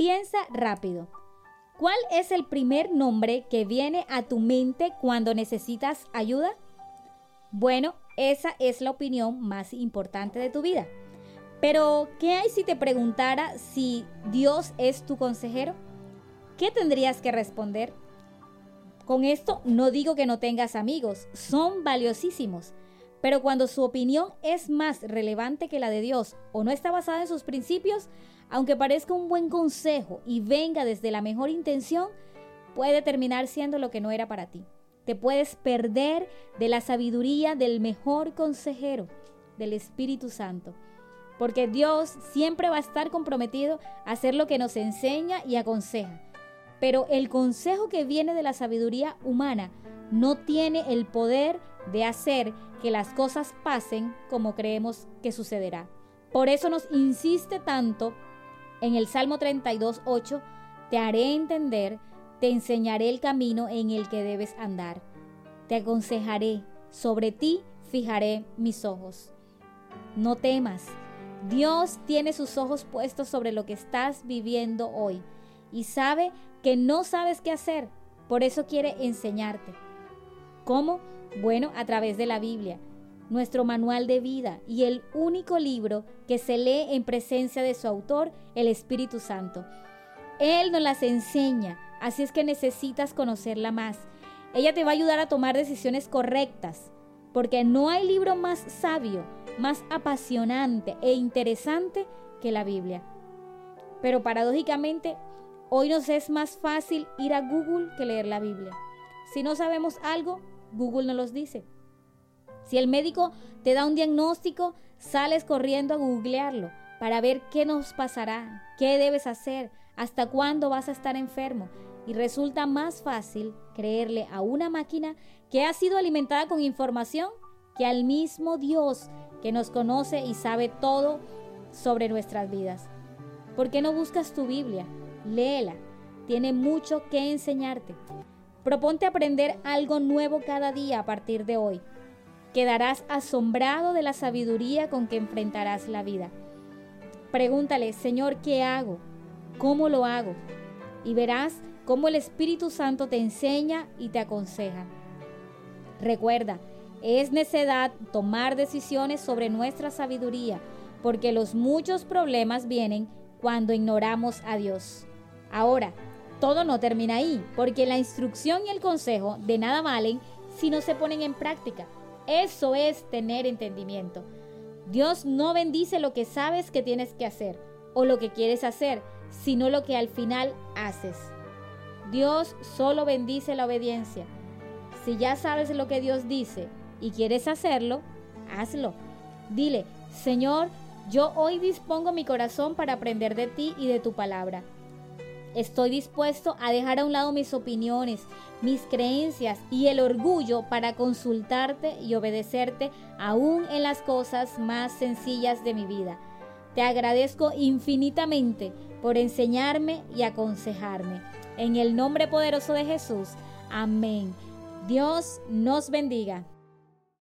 Piensa rápido. ¿Cuál es el primer nombre que viene a tu mente cuando necesitas ayuda? Bueno, esa es la opinión más importante de tu vida. Pero, ¿qué hay si te preguntara si Dios es tu consejero? ¿Qué tendrías que responder? Con esto no digo que no tengas amigos, son valiosísimos, pero cuando su opinión es más relevante que la de Dios o no está basada en sus principios, aunque parezca un buen consejo y venga desde la mejor intención, puede terminar siendo lo que no era para ti. Te puedes perder de la sabiduría del mejor consejero, del Espíritu Santo. Porque Dios siempre va a estar comprometido a hacer lo que nos enseña y aconseja. Pero el consejo que viene de la sabiduría humana no tiene el poder de hacer que las cosas pasen como creemos que sucederá. Por eso nos insiste tanto en el Salmo 32, 8, te haré entender, te enseñaré el camino en el que debes andar. Te aconsejaré, sobre ti fijaré mis ojos. No temas, Dios tiene sus ojos puestos sobre lo que estás viviendo hoy y sabe que no sabes qué hacer, por eso quiere enseñarte. ¿Cómo? Bueno, a través de la Biblia, nuestro manual de vida y el único libro que se lee en presencia de su autor, el Espíritu Santo. Él nos las enseña, así es que necesitas conocerla más. Ella te va a ayudar a tomar decisiones correctas, porque no hay libro más sabio, más apasionante e interesante que la Biblia. Pero paradójicamente, hoy nos es más fácil ir a Google que leer la Biblia. Si no sabemos algo, Google nos los dice. Si el médico te da un diagnóstico, sales corriendo a googlearlo para ver qué nos pasará, qué debes hacer, hasta cuándo vas a estar enfermo. Y resulta más fácil creerle a una máquina que ha sido alimentada con información que al mismo Dios que nos conoce y sabe todo sobre nuestras vidas. ¿Por qué no buscas tu Biblia? Léela. Tiene mucho que enseñarte. Proponte aprender algo nuevo cada día a partir de hoy. Quedarás asombrado de la sabiduría con que enfrentarás la vida. Pregúntale, Señor, ¿qué hago? ¿Cómo lo hago? Y verás cómo el Espíritu Santo te enseña y te aconseja. Recuerda, es necedad tomar decisiones sobre nuestra sabiduría, porque los muchos problemas vienen cuando ignoramos a Dios. Ahora, todo no termina ahí, porque la instrucción y el consejo de nada valen si no se ponen en práctica. Eso es tener entendimiento. Dios no bendice lo que sabes que tienes que hacer o lo que quieres hacer, sino lo que al final haces. Dios solo bendice la obediencia. Si ya sabes lo que Dios dice y quieres hacerlo, hazlo. Dile, Señor, yo hoy dispongo mi corazón para aprender de ti y de tu palabra. Estoy dispuesto a dejar a un lado mis opiniones, mis creencias y el orgullo para consultarte y obedecerte aún en las cosas más sencillas de mi vida. Te agradezco infinitamente por enseñarme y aconsejarme. En el nombre poderoso de Jesús. Amén. Dios nos bendiga.